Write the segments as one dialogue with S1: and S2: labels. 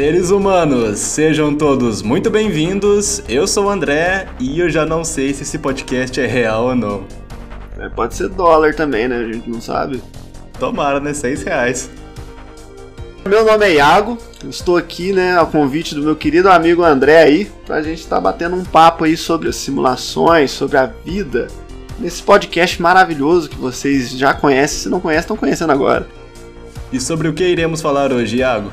S1: seres humanos, sejam todos muito bem-vindos. Eu sou o André e eu já não sei se esse podcast é real ou não.
S2: É, pode ser dólar também, né? A gente não sabe.
S1: Tomara, né? Seis reais.
S2: Meu nome é Iago, eu estou aqui, né, ao convite do meu querido amigo André aí, pra gente estar tá batendo um papo aí sobre as simulações, sobre a vida, nesse podcast maravilhoso que vocês já conhecem, se não conhecem, estão conhecendo agora.
S1: E sobre o que iremos falar hoje, Iago?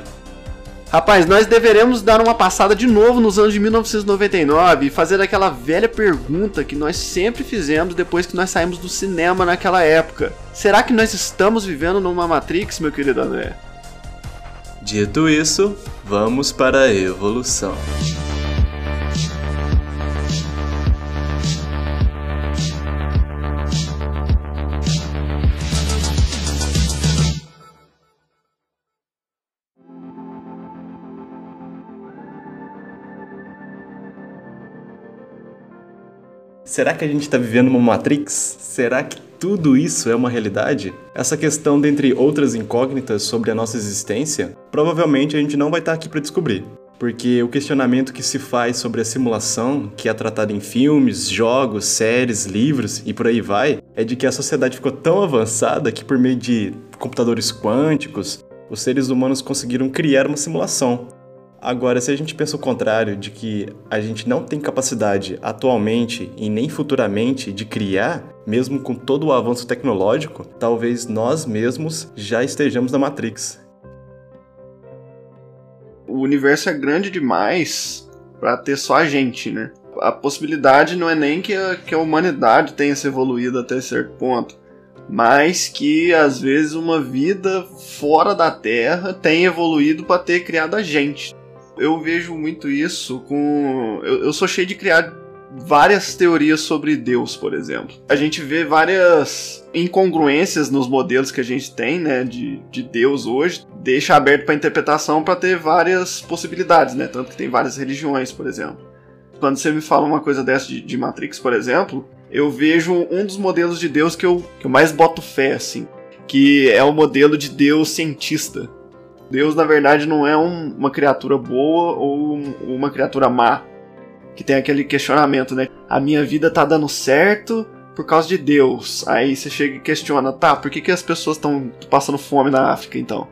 S2: Rapaz, nós deveremos dar uma passada de novo nos anos de 1999 e fazer aquela velha pergunta que nós sempre fizemos depois que nós saímos do cinema naquela época. Será que nós estamos vivendo numa Matrix, meu querido André?
S1: Dito isso, vamos para a evolução. Será que a gente está vivendo uma Matrix? Será que tudo isso é uma realidade? Essa questão, dentre outras incógnitas sobre a nossa existência, provavelmente a gente não vai estar tá aqui para descobrir. Porque o questionamento que se faz sobre a simulação, que é tratado em filmes, jogos, séries, livros e por aí vai, é de que a sociedade ficou tão avançada que, por meio de computadores quânticos, os seres humanos conseguiram criar uma simulação Agora, se a gente pensa o contrário, de que a gente não tem capacidade atualmente e nem futuramente de criar, mesmo com todo o avanço tecnológico, talvez nós mesmos já estejamos na Matrix.
S2: O universo é grande demais para ter só a gente, né? A possibilidade não é nem que a, que a humanidade tenha se evoluído até certo ponto, mas que às vezes uma vida fora da Terra tenha evoluído para ter criado a gente eu vejo muito isso com. Eu, eu sou cheio de criar várias teorias sobre Deus, por exemplo. A gente vê várias incongruências nos modelos que a gente tem, né, de, de Deus hoje, deixa aberto para interpretação para ter várias possibilidades, né, tanto que tem várias religiões, por exemplo. Quando você me fala uma coisa dessa de, de Matrix, por exemplo, eu vejo um dos modelos de Deus que eu, que eu mais boto fé, assim, que é o modelo de Deus cientista. Deus, na verdade, não é um, uma criatura boa ou um, uma criatura má. Que tem aquele questionamento, né? A minha vida tá dando certo por causa de Deus. Aí você chega e questiona, tá, por que, que as pessoas estão passando fome na África então?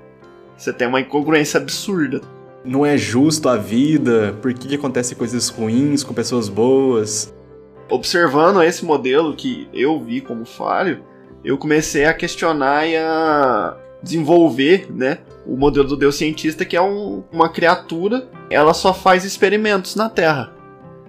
S2: Você tem uma incongruência absurda.
S1: Não é justo a vida, por que, que acontecem coisas ruins com pessoas boas?
S2: Observando esse modelo que eu vi como falho, eu comecei a questionar e a desenvolver, né, o modelo do Deus cientista, que é um, uma criatura, ela só faz experimentos na Terra.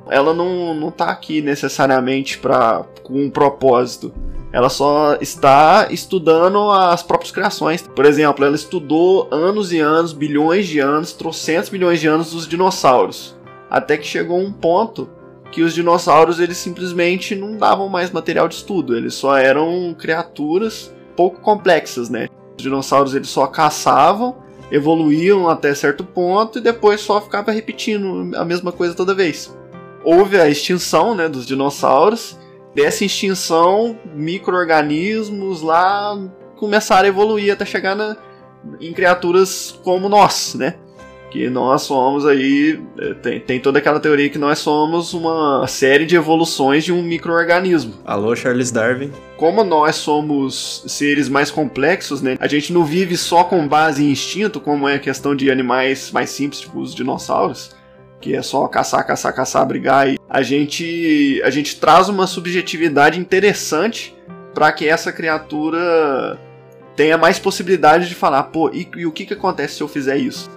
S2: Ela não, não tá aqui necessariamente pra, com um propósito. Ela só está estudando as próprias criações. Por exemplo, ela estudou anos e anos, bilhões de anos, trocentos milhões de anos dos dinossauros. Até que chegou um ponto que os dinossauros eles simplesmente não davam mais material de estudo. Eles só eram criaturas pouco complexas, né? Os dinossauros eles só caçavam, evoluíam até certo ponto e depois só ficava repetindo a mesma coisa toda vez. Houve a extinção né, dos dinossauros. Dessa extinção, micro-organismos lá começaram a evoluir até chegar na, em criaturas como nós, né? Que nós somos aí. É, tem, tem toda aquela teoria que nós somos uma série de evoluções de um microorganismo.
S1: Alô, Charles Darwin.
S2: Como nós somos seres mais complexos, né? A gente não vive só com base em instinto, como é a questão de animais mais simples, tipo os dinossauros que é só caçar, caçar, caçar, brigar. E a gente a gente traz uma subjetividade interessante para que essa criatura tenha mais possibilidade de falar, pô, e, e, o que que acontece se eu fizer isso?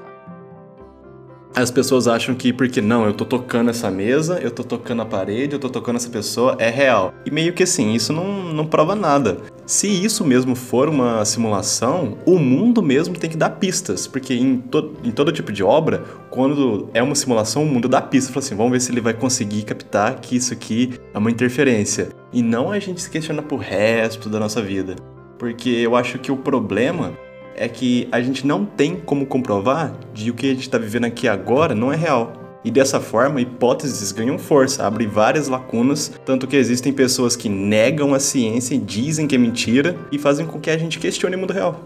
S1: As pessoas acham que porque não, eu tô tocando essa mesa, eu tô tocando a parede, eu tô tocando essa pessoa, é real. E meio que assim, isso não, não prova nada. Se isso mesmo for uma simulação, o mundo mesmo tem que dar pistas, porque em, to em todo tipo de obra, quando é uma simulação, o mundo dá pistas. Fala assim, vamos ver se ele vai conseguir captar que isso aqui é uma interferência. E não a gente se questiona pro resto da nossa vida. Porque eu acho que o problema é que a gente não tem como comprovar de o que a gente está vivendo aqui agora não é real. E dessa forma, hipóteses ganham força, abrem várias lacunas, tanto que existem pessoas que negam a ciência, dizem que é mentira e fazem com que a gente questione o mundo real.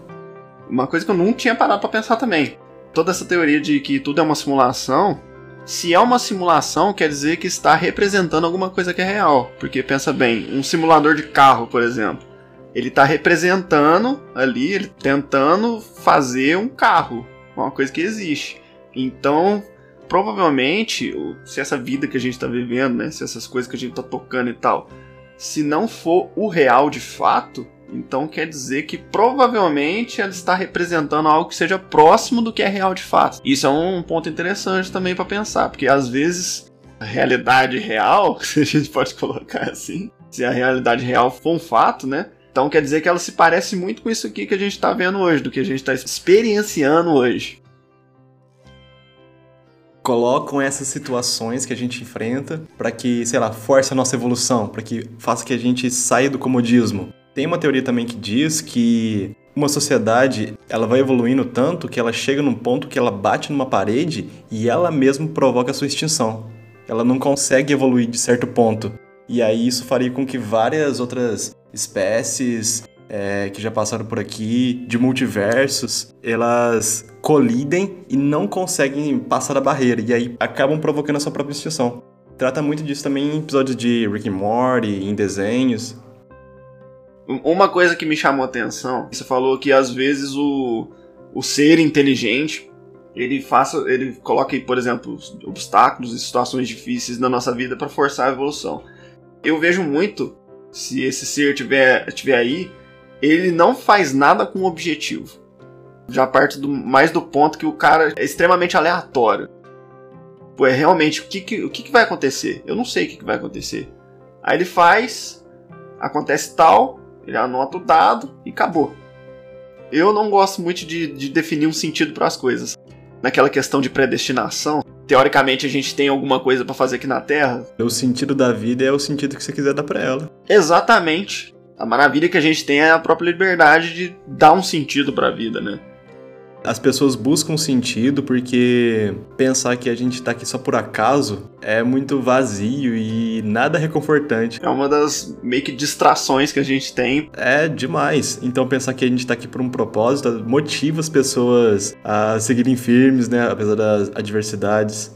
S2: Uma coisa que eu não tinha parado para pensar também. toda essa teoria de que tudo é uma simulação, se é uma simulação, quer dizer que está representando alguma coisa que é real. Porque pensa bem, um simulador de carro, por exemplo, ele está representando ali, ele tentando fazer um carro, uma coisa que existe. Então, provavelmente, se essa vida que a gente está vivendo, né, se essas coisas que a gente está tocando e tal, se não for o real de fato, então quer dizer que provavelmente ela está representando algo que seja próximo do que é real de fato. Isso é um ponto interessante também para pensar, porque às vezes a realidade real, se a gente pode colocar assim, se a realidade real for um fato, né? Então quer dizer que ela se parece muito com isso aqui que a gente está vendo hoje, do que a gente está experienciando hoje.
S1: Colocam essas situações que a gente enfrenta para que, sei lá, force a nossa evolução, para que faça que a gente saia do comodismo. Tem uma teoria também que diz que uma sociedade ela vai evoluindo tanto que ela chega num ponto que ela bate numa parede e ela mesma provoca a sua extinção. Ela não consegue evoluir de certo ponto. E aí isso faria com que várias outras espécies é, que já passaram por aqui, de multiversos, elas colidem e não conseguem passar a barreira. E aí acabam provocando a sua própria extinção. Trata muito disso também em episódios de Rick and Morty, em desenhos.
S2: Uma coisa que me chamou a atenção, você falou que às vezes o, o ser inteligente ele faça, ele coloca, por exemplo, obstáculos e situações difíceis na nossa vida para forçar a evolução. Eu vejo muito, se esse ser tiver, tiver aí, ele não faz nada com objetivo. Já parte do, mais do ponto que o cara é extremamente aleatório. Pô, é realmente o que, que o que, que vai acontecer? Eu não sei o que, que vai acontecer. Aí ele faz, acontece tal, ele anota o dado e acabou. Eu não gosto muito de, de definir um sentido para as coisas. Naquela questão de predestinação, teoricamente a gente tem alguma coisa para fazer aqui na Terra.
S1: O sentido da vida é o sentido que você quiser dar para ela.
S2: Exatamente. A maravilha que a gente tem é a própria liberdade de dar um sentido para a vida, né?
S1: As pessoas buscam sentido porque pensar que a gente tá aqui só por acaso é muito vazio e nada reconfortante.
S2: É uma das meio que distrações que a gente tem.
S1: É demais. Então pensar que a gente tá aqui por um propósito motiva as pessoas a seguirem firmes, né, apesar das adversidades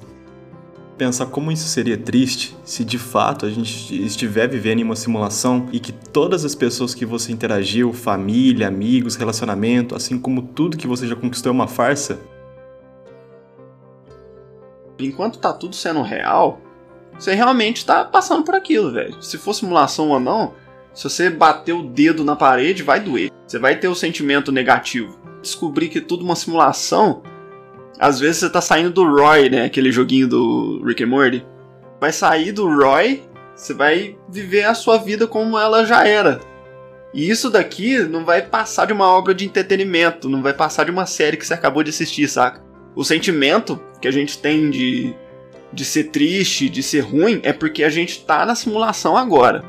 S1: pensar como isso seria triste se de fato a gente estiver vivendo em uma simulação e que todas as pessoas que você interagiu, família, amigos, relacionamento, assim como tudo que você já conquistou é uma farsa.
S2: Enquanto tá tudo sendo real, você realmente tá passando por aquilo, velho. Se for simulação ou não, se você bater o dedo na parede, vai doer. Você vai ter o sentimento negativo. Descobrir que tudo uma simulação às vezes você tá saindo do Roy, né? Aquele joguinho do Rick and Morty. Vai sair do Roy, você vai viver a sua vida como ela já era. E isso daqui não vai passar de uma obra de entretenimento, não vai passar de uma série que você acabou de assistir, saca? O sentimento que a gente tem de, de ser triste, de ser ruim, é porque a gente tá na simulação agora.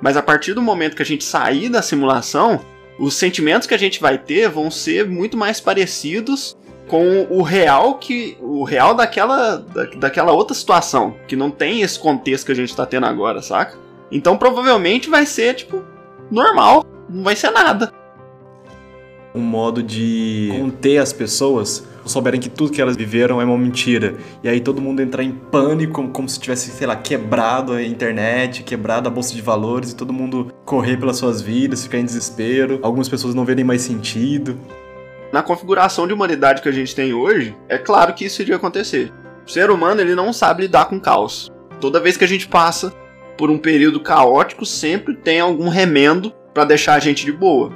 S2: Mas a partir do momento que a gente sair da simulação, os sentimentos que a gente vai ter vão ser muito mais parecidos com o real que o real daquela da, daquela outra situação que não tem esse contexto que a gente tá tendo agora, saca? Então provavelmente vai ser tipo normal, não vai ser nada.
S1: Um modo de conter as pessoas, souberem que tudo que elas viveram é uma mentira. E aí todo mundo entrar em pânico, como, como se tivesse, sei lá, quebrado a internet, quebrado a bolsa de valores e todo mundo correr pelas suas vidas, ficar em desespero. Algumas pessoas não verem mais sentido
S2: na configuração de humanidade que a gente tem hoje, é claro que isso iria acontecer. O ser humano ele não sabe lidar com caos. Toda vez que a gente passa por um período caótico, sempre tem algum remendo para deixar a gente de boa.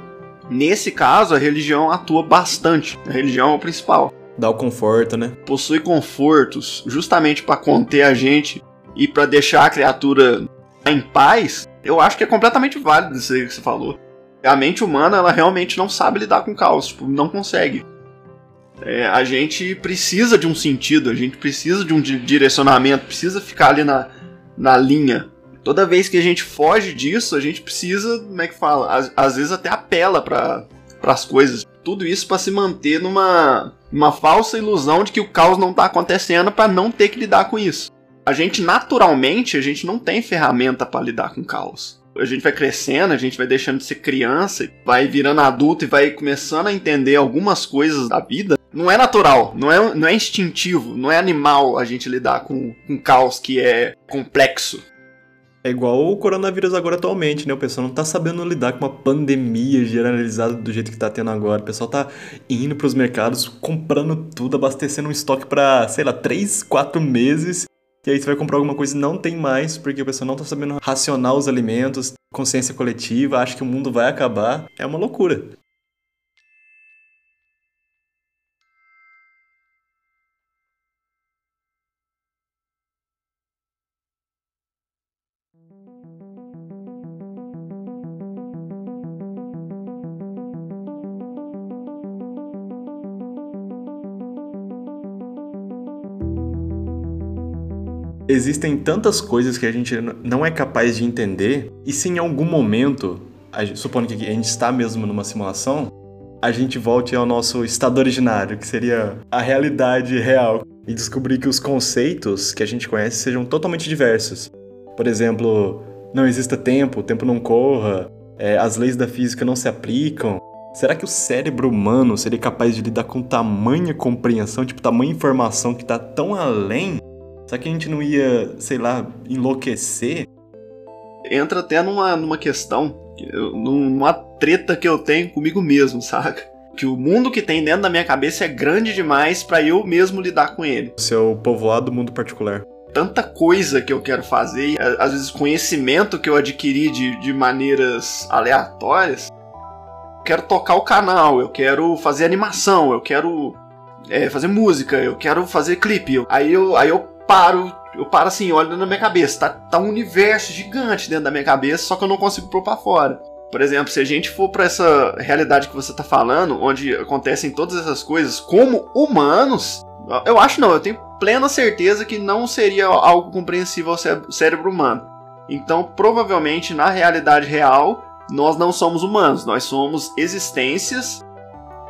S2: Nesse caso, a religião atua bastante. A religião é o principal.
S1: Dá o conforto, né?
S2: Possui confortos justamente para conter a gente e para deixar a criatura em paz. Eu acho que é completamente válido isso aí que você falou a mente humana ela realmente não sabe lidar com caos, tipo, não consegue. É, a gente precisa de um sentido, a gente precisa de um direcionamento, precisa ficar ali na, na linha. Toda vez que a gente foge disso, a gente precisa, como é que fala? Às, às vezes até apela para as coisas. Tudo isso para se manter numa uma falsa ilusão de que o caos não está acontecendo para não ter que lidar com isso. A gente naturalmente, a gente não tem ferramenta para lidar com caos a gente vai crescendo, a gente vai deixando de ser criança, vai virando adulto e vai começando a entender algumas coisas da vida, não é natural, não é, não é instintivo, não é animal a gente lidar com um caos que é complexo.
S1: É igual o coronavírus agora atualmente, né? O pessoal não tá sabendo lidar com uma pandemia generalizada do jeito que tá tendo agora. O pessoal tá indo pros mercados, comprando tudo, abastecendo um estoque para, sei lá, 3, 4 meses. E aí você vai comprar alguma coisa e não tem mais, porque o pessoal não tá sabendo racionar os alimentos, consciência coletiva, acha que o mundo vai acabar. É uma loucura. Existem tantas coisas que a gente não é capaz de entender, e se em algum momento, supondo que a gente está mesmo numa simulação, a gente volte ao nosso estado originário, que seria a realidade real, e descobrir que os conceitos que a gente conhece sejam totalmente diversos. Por exemplo, não exista tempo, o tempo não corra, é, as leis da física não se aplicam. Será que o cérebro humano seria capaz de lidar com tamanha compreensão, tipo, tamanha informação que está tão além Será que a gente não ia, sei lá, enlouquecer?
S2: Entra até numa, numa questão, numa treta que eu tenho comigo mesmo, saca? Que o mundo que tem dentro da minha cabeça é grande demais para eu mesmo lidar com ele.
S1: Seu povoado mundo particular
S2: tanta coisa que eu quero fazer, às vezes conhecimento que eu adquiri de, de maneiras aleatórias. Eu quero tocar o canal, eu quero fazer animação, eu quero é, fazer música, eu quero fazer clipe. Aí eu, aí eu paro, eu paro assim, olho na minha cabeça. Tá, tá um universo gigante dentro da minha cabeça, só que eu não consigo pôr pra fora. Por exemplo, se a gente for para essa realidade que você tá falando, onde acontecem todas essas coisas como humanos, eu acho não, eu tenho plena certeza que não seria algo compreensível ao cérebro humano. Então, provavelmente na realidade real, nós não somos humanos, nós somos existências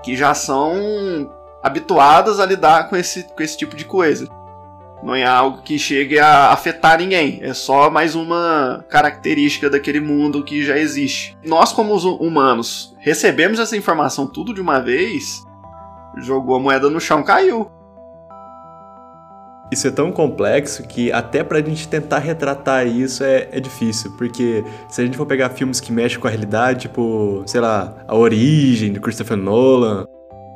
S2: que já são habituadas a lidar com esse, com esse tipo de coisa. Não é algo que chegue a afetar ninguém. É só mais uma característica daquele mundo que já existe. Nós, como humanos, recebemos essa informação tudo de uma vez, jogou a moeda no chão, caiu.
S1: Isso é tão complexo que até pra gente tentar retratar isso é, é difícil, porque se a gente for pegar filmes que mexem com a realidade, tipo, sei lá, A Origem, de Christopher Nolan,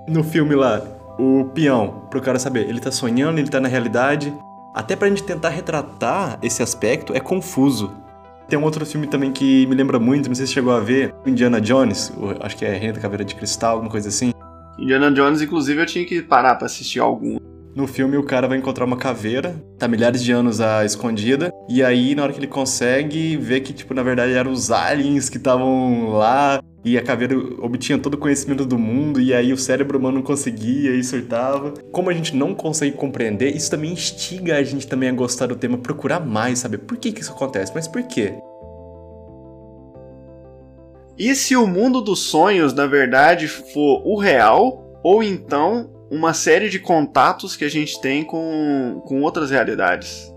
S1: no filme lá, o peão, pro cara saber, ele tá sonhando, ele tá na realidade. Até pra gente tentar retratar esse aspecto é confuso. Tem um outro filme também que me lembra muito, não sei se chegou a ver, Indiana Jones, acho que é Reino da Caveira de Cristal, alguma coisa assim.
S2: Indiana Jones, inclusive, eu tinha que parar para assistir algum.
S1: No filme, o cara vai encontrar uma caveira, tá milhares de anos a escondida, e aí, na hora que ele consegue, vê que, tipo, na verdade eram os aliens que estavam lá, e a caveira obtinha todo o conhecimento do mundo, e aí o cérebro humano não conseguia e surtava. Como a gente não consegue compreender, isso também instiga a gente também a gostar do tema, procurar mais, saber por que, que isso acontece, mas por quê?
S2: E se o mundo dos sonhos, na verdade, for o real, ou então uma série de contatos que a gente tem com, com outras realidades?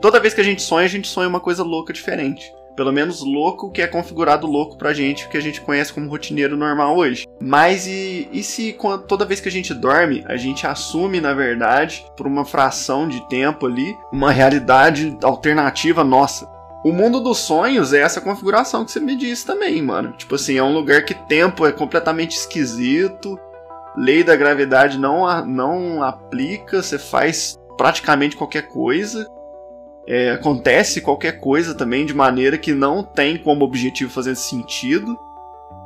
S2: Toda vez que a gente sonha, a gente sonha uma coisa louca diferente. Pelo menos louco que é configurado louco pra gente, que a gente conhece como rotineiro normal hoje. Mas e, e se toda vez que a gente dorme, a gente assume, na verdade, por uma fração de tempo ali, uma realidade alternativa nossa? O mundo dos sonhos é essa configuração que você me disse também, mano. Tipo assim, é um lugar que tempo é completamente esquisito, lei da gravidade não, não aplica, você faz praticamente qualquer coisa é, acontece qualquer coisa também de maneira que não tem como objetivo fazer sentido.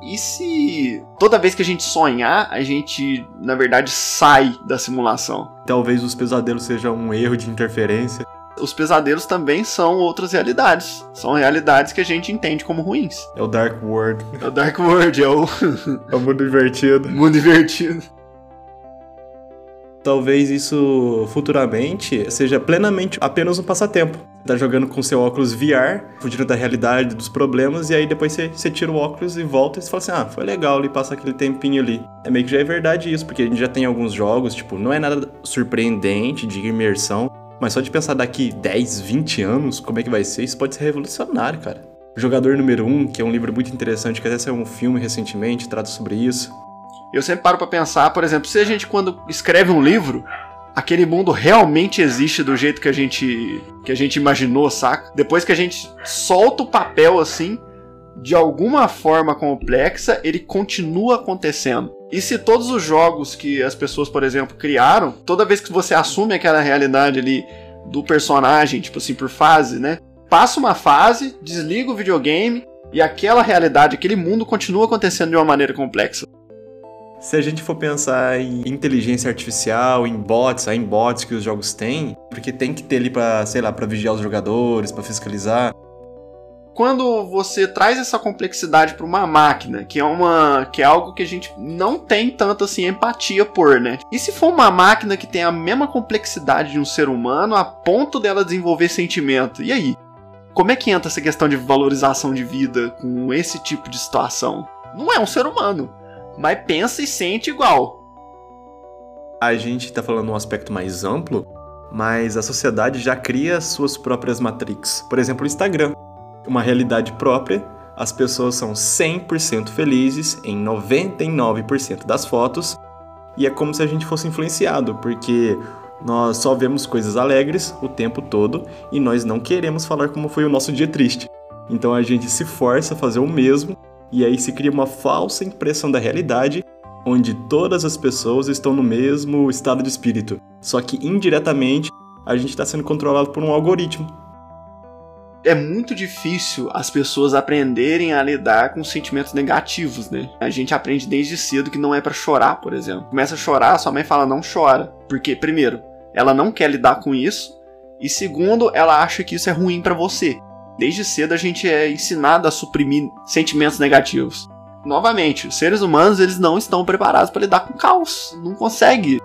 S2: E se toda vez que a gente sonhar, a gente, na verdade, sai da simulação?
S1: Talvez os pesadelos sejam um erro de interferência.
S2: Os pesadelos também são outras realidades. São realidades que a gente entende como ruins.
S1: É o Dark World.
S2: É o Dark World, é o.
S1: é o mundo invertido.
S2: Mundo invertido
S1: talvez isso futuramente seja plenamente apenas um passatempo. Tá jogando com seu óculos VR, fugindo da realidade, dos problemas, e aí depois você, você tira o óculos e volta e você fala assim: ah, foi legal ali, passa aquele tempinho ali. É meio que já é verdade isso, porque a gente já tem alguns jogos, tipo, não é nada surpreendente de imersão, mas só de pensar daqui 10, 20 anos como é que vai ser, isso pode ser revolucionário, cara. Jogador Número 1, um, que é um livro muito interessante, que até saiu um filme recentemente, trata sobre isso.
S2: Eu sempre paro para pensar, por exemplo, se a gente quando escreve um livro, aquele mundo realmente existe do jeito que a gente que a gente imaginou, saca? Depois que a gente solta o papel assim, de alguma forma complexa, ele continua acontecendo. E se todos os jogos que as pessoas, por exemplo, criaram, toda vez que você assume aquela realidade ali do personagem, tipo assim, por fase, né? Passa uma fase, desliga o videogame e aquela realidade, aquele mundo continua acontecendo de uma maneira complexa.
S1: Se a gente for pensar em inteligência artificial, em bots, em bots que os jogos têm, porque tem que ter ali para, sei lá, para vigiar os jogadores, para fiscalizar.
S2: Quando você traz essa complexidade para uma máquina, que é uma que é algo que a gente não tem tanto assim empatia por, né? E se for uma máquina que tem a mesma complexidade de um ser humano a ponto dela desenvolver sentimento? E aí? Como é que entra essa questão de valorização de vida com esse tipo de situação? Não é um ser humano, mas pensa e sente igual.
S1: A gente está falando um aspecto mais amplo, mas a sociedade já cria suas próprias matrix. Por exemplo, o Instagram. Uma realidade própria, as pessoas são 100% felizes em 99% das fotos, e é como se a gente fosse influenciado, porque nós só vemos coisas alegres o tempo todo e nós não queremos falar como foi o nosso dia triste. Então a gente se força a fazer o mesmo e aí se cria uma falsa impressão da realidade onde todas as pessoas estão no mesmo estado de espírito. Só que indiretamente a gente está sendo controlado por um algoritmo.
S2: É muito difícil as pessoas aprenderem a lidar com sentimentos negativos, né? A gente aprende desde cedo que não é para chorar, por exemplo. Começa a chorar, sua mãe fala não chora, porque primeiro, ela não quer lidar com isso, e segundo, ela acha que isso é ruim para você. Desde cedo a gente é ensinado a suprimir sentimentos negativos. Novamente, os seres humanos eles não estão preparados para lidar com caos, não consegue.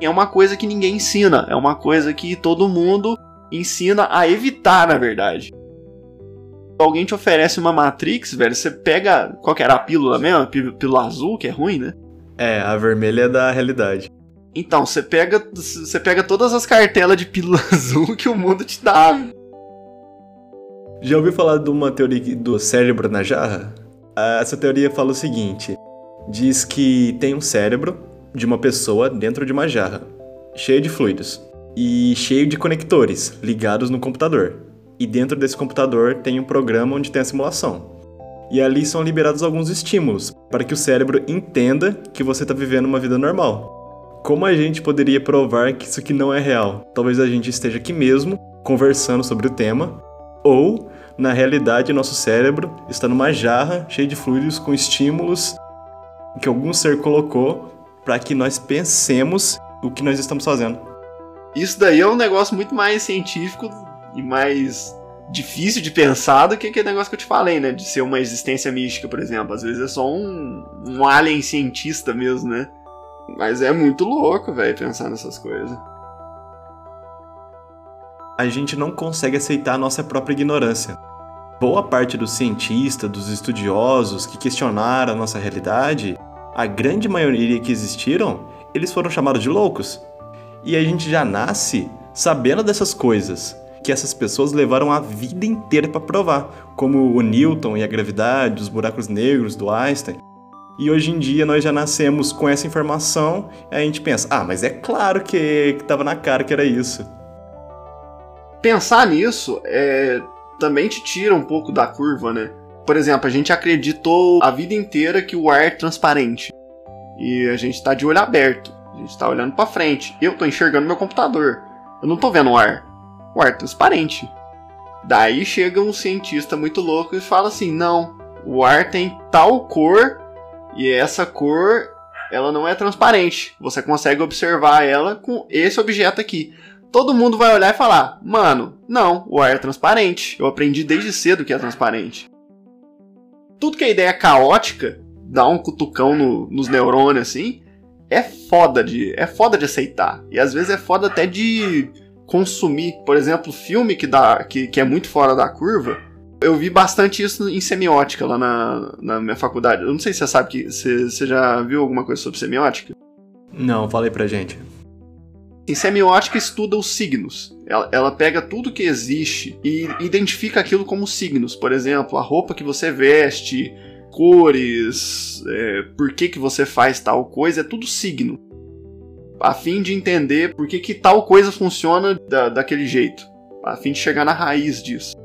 S2: É uma coisa que ninguém ensina, é uma coisa que todo mundo ensina a evitar, na verdade. Alguém te oferece uma Matrix, velho, você pega. Qual que era a pílula mesmo? A pílula azul, que é ruim, né?
S1: É, a vermelha é da realidade.
S2: Então, você pega, você pega todas as cartelas de pílula azul que o mundo te dá.
S1: Já ouviu falar de uma teoria do cérebro na jarra? Ah, essa teoria fala o seguinte: diz que tem um cérebro de uma pessoa dentro de uma jarra, cheio de fluidos e cheio de conectores ligados no computador. E dentro desse computador tem um programa onde tem a simulação. E ali são liberados alguns estímulos para que o cérebro entenda que você está vivendo uma vida normal. Como a gente poderia provar que isso aqui não é real? Talvez a gente esteja aqui mesmo conversando sobre o tema, ou na realidade, nosso cérebro está numa jarra cheia de fluidos com estímulos que algum ser colocou para que nós pensemos o que nós estamos fazendo.
S2: Isso daí é um negócio muito mais científico e mais difícil de pensar do que aquele negócio que eu te falei, né? De ser uma existência mística, por exemplo. Às vezes é só um, um alien cientista mesmo, né? Mas é muito louco, velho, pensar nessas coisas
S1: a gente não consegue aceitar a nossa própria ignorância. Boa parte dos cientistas, dos estudiosos que questionaram a nossa realidade, a grande maioria que existiram, eles foram chamados de loucos. E a gente já nasce sabendo dessas coisas, que essas pessoas levaram a vida inteira para provar, como o Newton e a gravidade, os buracos negros do Einstein. E hoje em dia nós já nascemos com essa informação e a gente pensa: ah, mas é claro que estava na cara que era isso
S2: pensar nisso é, também te tira um pouco da curva, né? Por exemplo, a gente acreditou a vida inteira que o ar é transparente. E a gente está de olho aberto. A gente está olhando para frente. Eu estou enxergando meu computador. Eu não estou vendo o ar. O ar é transparente. Daí chega um cientista muito louco e fala assim: "Não, o ar tem tal cor e essa cor ela não é transparente. Você consegue observar ela com esse objeto aqui todo mundo vai olhar e falar: mano, não, o ar é transparente. Eu aprendi desde cedo que é transparente. Tudo que é ideia caótica, dá um cutucão no, nos neurônios assim, é foda de é foda de aceitar. E às vezes é foda até de consumir. Por exemplo, filme que, dá, que, que é muito fora da curva. Eu vi bastante isso em semiótica lá na, na minha faculdade. Eu não sei se você sabe que. Você já viu alguma coisa sobre semiótica?
S1: Não, falei pra gente
S2: E semiótica estuda os signos. Ela, ela, pega tudo que existe e identifica aquilo como signos. Por exemplo, a roupa que você veste, cores, é, por que, que você faz tal coisa, é tudo signo. A fim de entender por que, que tal coisa funciona da, daquele jeito. A fim de chegar na raiz disso.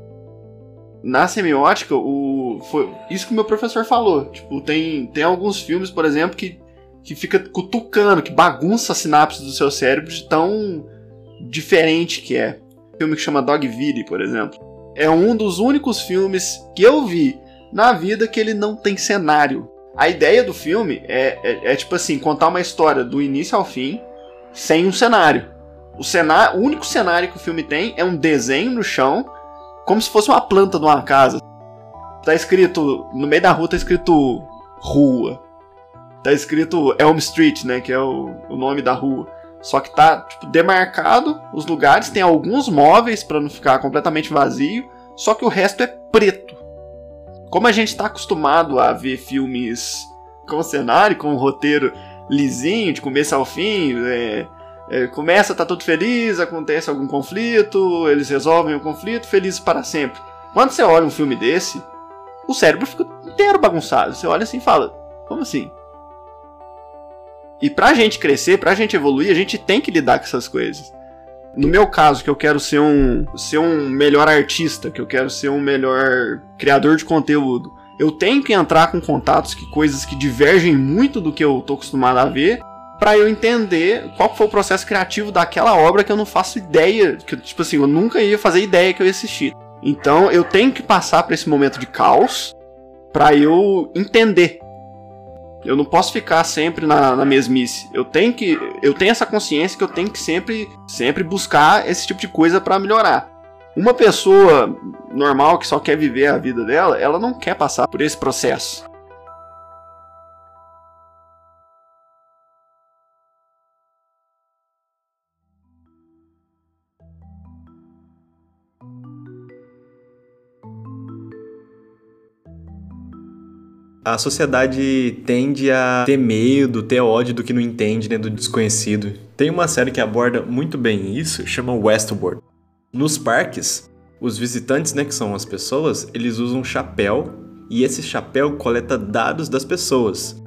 S2: Na semiótica, o, foi isso que o meu professor falou. Tipo, tem, tem alguns filmes, por exemplo, que que fica cutucando, que bagunça a sinapse do seu cérebro de tão diferente que é. Um filme que chama Dogville, por exemplo. É um dos únicos filmes que eu vi na vida que ele não tem cenário. A ideia do filme é, é, é tipo assim, contar uma história do início ao fim, sem um cenário. O, cenário. o único cenário que o filme tem é um desenho no chão, como se fosse uma planta de uma casa. Tá escrito, no meio da rua tá escrito rua tá escrito Elm Street, né? Que é o, o nome da rua. Só que tá tipo, demarcado os lugares, tem alguns móveis para não ficar completamente vazio, só que o resto é preto. Como a gente está acostumado a ver filmes com cenário, com um roteiro lisinho, de começo ao fim, é, é, começa, tá tudo feliz, acontece algum conflito, eles resolvem o conflito, felizes para sempre. Quando você olha um filme desse, o cérebro fica inteiro bagunçado. Você olha assim e fala: como assim? E pra gente crescer, pra gente evoluir, a gente tem que lidar com essas coisas. No meu caso, que eu quero ser um, ser um melhor artista, que eu quero ser um melhor criador de conteúdo, eu tenho que entrar com contatos que coisas que divergem muito do que eu tô acostumado a ver, para eu entender qual foi o processo criativo daquela obra que eu não faço ideia, que tipo assim, eu nunca ia fazer ideia que eu ia assistir. Então, eu tenho que passar por esse momento de caos para eu entender eu não posso ficar sempre na, na, mesmice. Eu tenho que, eu tenho essa consciência que eu tenho que sempre, sempre buscar esse tipo de coisa para melhorar. Uma pessoa normal que só quer viver a vida dela, ela não quer passar por esse processo.
S1: A sociedade tende a ter medo, ter ódio do que não entende, né, do desconhecido. Tem uma série que aborda muito bem isso, chama Westworld. Nos parques, os visitantes, né, que são as pessoas, eles usam chapéu e esse chapéu coleta dados das pessoas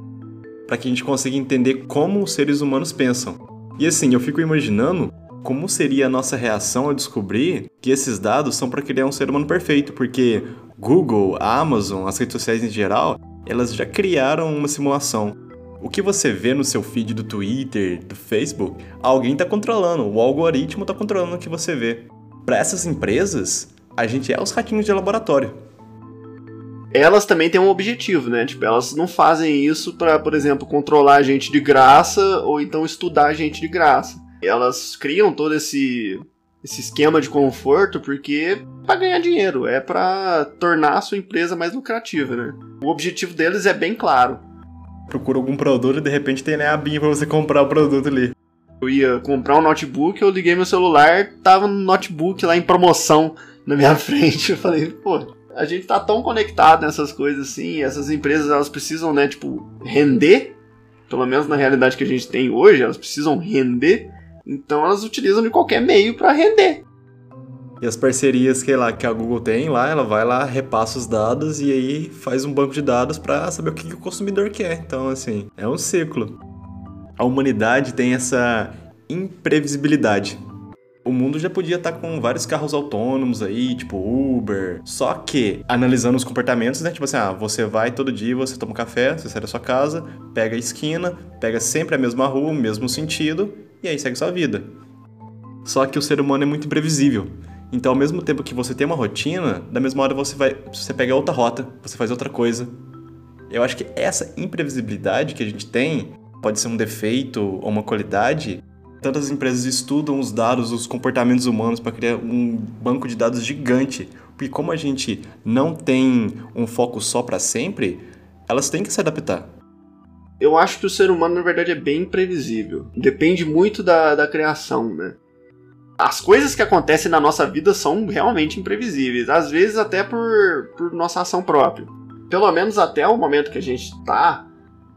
S1: para que a gente consiga entender como os seres humanos pensam. E assim, eu fico imaginando como seria a nossa reação ao descobrir que esses dados são para criar um ser humano perfeito, porque Google, Amazon, as redes sociais em geral, elas já criaram uma simulação. O que você vê no seu feed do Twitter, do Facebook, alguém está controlando, o algoritmo está controlando o que você vê. Para essas empresas, a gente é os ratinhos de laboratório.
S2: Elas também têm um objetivo, né? Tipo, elas não fazem isso para, por exemplo, controlar a gente de graça ou então estudar a gente de graça. Elas criam todo esse esse esquema de conforto porque para ganhar dinheiro, é para tornar a sua empresa mais lucrativa, né? O objetivo deles é bem claro.
S1: Procura algum produto e de repente tem né, a BIM para você comprar o produto ali.
S2: Eu ia comprar um notebook, eu liguei meu celular, tava no notebook lá em promoção na minha frente. Eu falei, pô, a gente tá tão conectado nessas coisas assim, essas empresas elas precisam, né, tipo, render, pelo menos na realidade que a gente tem hoje, elas precisam render então elas utilizam de qualquer meio para render.
S1: E as parcerias que, lá, que a Google tem lá, ela vai lá, repassa os dados e aí faz um banco de dados para saber o que, que o consumidor quer. Então, assim, é um ciclo. A humanidade tem essa imprevisibilidade. O mundo já podia estar tá com vários carros autônomos aí, tipo Uber. Só que, analisando os comportamentos, né? Tipo assim, ah, você vai todo dia, você toma um café, você sai da sua casa, pega a esquina, pega sempre a mesma rua, o mesmo sentido, e aí segue sua vida. Só que o ser humano é muito imprevisível. Então, ao mesmo tempo que você tem uma rotina, da mesma hora você vai, você pega outra rota, você faz outra coisa. Eu acho que essa imprevisibilidade que a gente tem pode ser um defeito ou uma qualidade. Tantas empresas estudam os dados, os comportamentos humanos para criar um banco de dados gigante. Porque como a gente não tem um foco só para sempre, elas têm que se adaptar
S2: eu acho que o ser humano, na verdade, é bem imprevisível. Depende muito da, da criação, né? As coisas que acontecem na nossa vida são realmente imprevisíveis, às vezes até por, por nossa ação própria. Pelo menos até o momento que a gente está,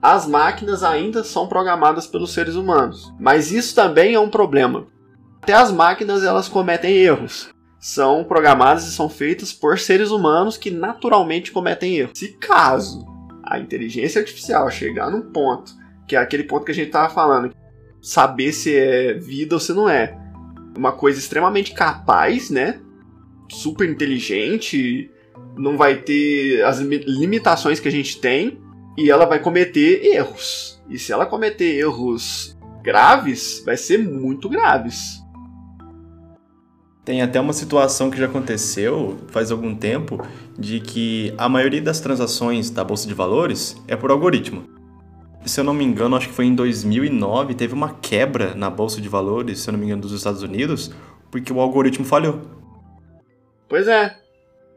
S2: as máquinas ainda são programadas pelos seres humanos. Mas isso também é um problema. Até as máquinas elas cometem erros. São programadas e são feitas por seres humanos que naturalmente cometem erros. Se caso a inteligência artificial chegar num ponto, que é aquele ponto que a gente estava falando, saber se é vida ou se não é, uma coisa extremamente capaz, né? Super inteligente, não vai ter as limitações que a gente tem e ela vai cometer erros. E se ela cometer erros graves, vai ser muito graves.
S1: Tem até uma situação que já aconteceu faz algum tempo de que a maioria das transações da bolsa de valores é por algoritmo. Se eu não me engano, acho que foi em 2009, teve uma quebra na bolsa de valores, se eu não me engano, dos Estados Unidos, porque o algoritmo falhou.
S2: Pois é,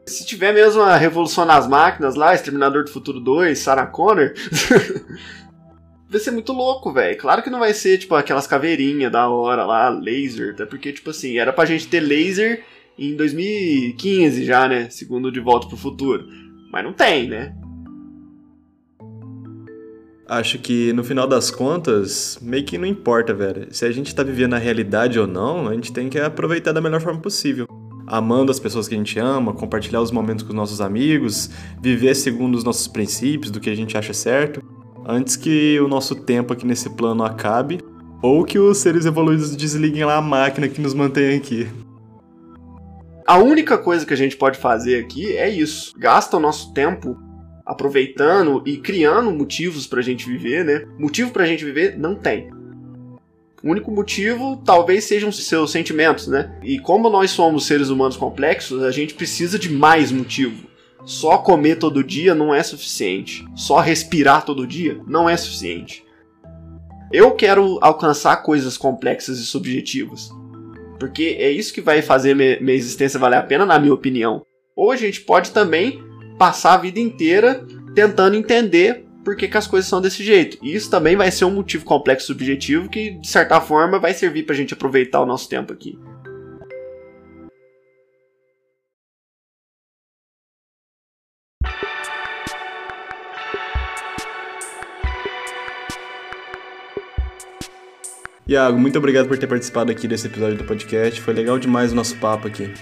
S2: se tiver mesmo a Revolução nas Máquinas lá, Exterminador do Futuro 2, Sarah Connor, vai ser muito louco, velho. Claro que não vai ser, tipo, aquelas caveirinhas da hora lá, laser, até porque, tipo assim, era pra gente ter laser em 2015 já, né? Segundo De Volta pro Futuro. Mas não tem, né?
S1: Acho que no final das contas, meio que não importa, velho. Se a gente tá vivendo a realidade ou não, a gente tem que aproveitar da melhor forma possível amando as pessoas que a gente ama, compartilhar os momentos com os nossos amigos, viver segundo os nossos princípios, do que a gente acha certo, antes que o nosso tempo aqui nesse plano acabe ou que os seres evoluídos desliguem lá a máquina que nos mantém aqui.
S2: A única coisa que a gente pode fazer aqui é isso. Gasta o nosso tempo aproveitando e criando motivos pra gente viver, né? Motivo pra gente viver não tem. O único motivo talvez sejam seus sentimentos, né? E como nós somos seres humanos complexos, a gente precisa de mais motivo. Só comer todo dia não é suficiente. Só respirar todo dia não é suficiente. Eu quero alcançar coisas complexas e subjetivas. Porque é isso que vai fazer minha existência valer a pena, na minha opinião. Ou a gente pode também passar a vida inteira tentando entender por que, que as coisas são desse jeito. E isso também vai ser um motivo complexo subjetivo que, de certa forma, vai servir para a gente aproveitar o nosso tempo aqui.
S1: Iago, muito obrigado por ter participado aqui desse episódio do podcast. Foi legal demais o nosso papo aqui.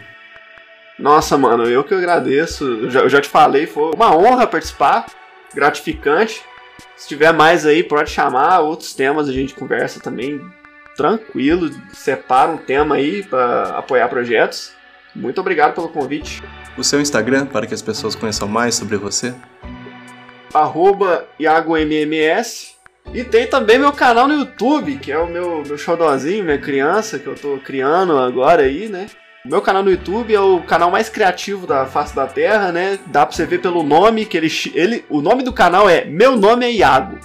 S2: Nossa, mano, eu que agradeço. Eu já, eu já te falei, foi uma honra participar gratificante. Se tiver mais aí, pode chamar. Outros temas a gente conversa também tranquilo. Separa um tema aí para apoiar projetos. Muito obrigado pelo convite.
S1: O seu Instagram, para que as pessoas conheçam mais sobre você?
S2: Arroba IagoMMS. E tem também meu canal no YouTube, que é o meu, meu xodózinho, minha criança, que eu tô criando agora aí, né? Meu canal no YouTube é o canal mais criativo da face da Terra, né? Dá pra você ver pelo nome que ele. ele o nome do canal é Meu Nome é Iago.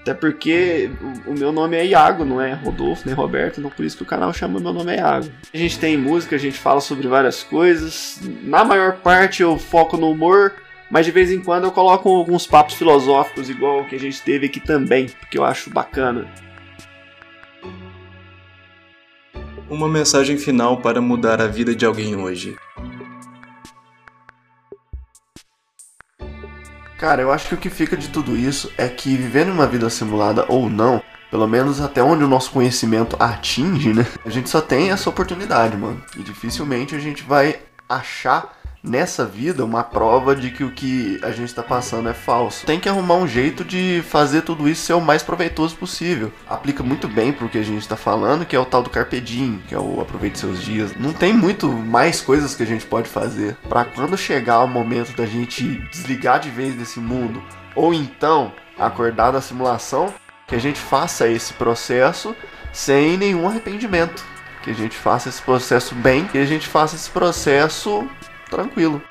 S2: Até porque o, o meu nome é Iago, não é Rodolfo nem Roberto, então por isso que o canal chama Meu Nome é Iago. A gente tem música, a gente fala sobre várias coisas. Na maior parte eu foco no humor, mas de vez em quando eu coloco alguns papos filosóficos, igual o que a gente teve aqui também, porque eu acho bacana.
S1: Uma mensagem final para mudar a vida de alguém hoje?
S2: Cara, eu acho que o que fica de tudo isso é que vivendo uma vida simulada ou não, pelo menos até onde o nosso conhecimento atinge, né? A gente só tem essa oportunidade, mano. E dificilmente a gente vai achar nessa vida uma prova de que o que a gente está passando é falso. Tem que arrumar um jeito de fazer tudo isso ser o mais proveitoso possível. Aplica muito bem pro que a gente está falando, que é o tal do carpe diem, que é o aproveite seus dias. Não tem muito mais coisas que a gente pode fazer para quando chegar o momento da gente desligar de vez desse mundo ou então acordar da simulação, que a gente faça esse processo sem nenhum arrependimento. Que a gente faça esse processo bem, que a gente faça esse processo tranquilo.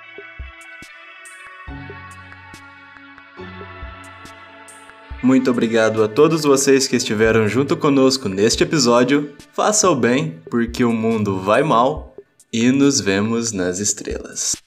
S1: Muito obrigado a todos vocês que estiveram junto conosco neste episódio. Faça o bem, porque o mundo vai mal e nos vemos nas estrelas.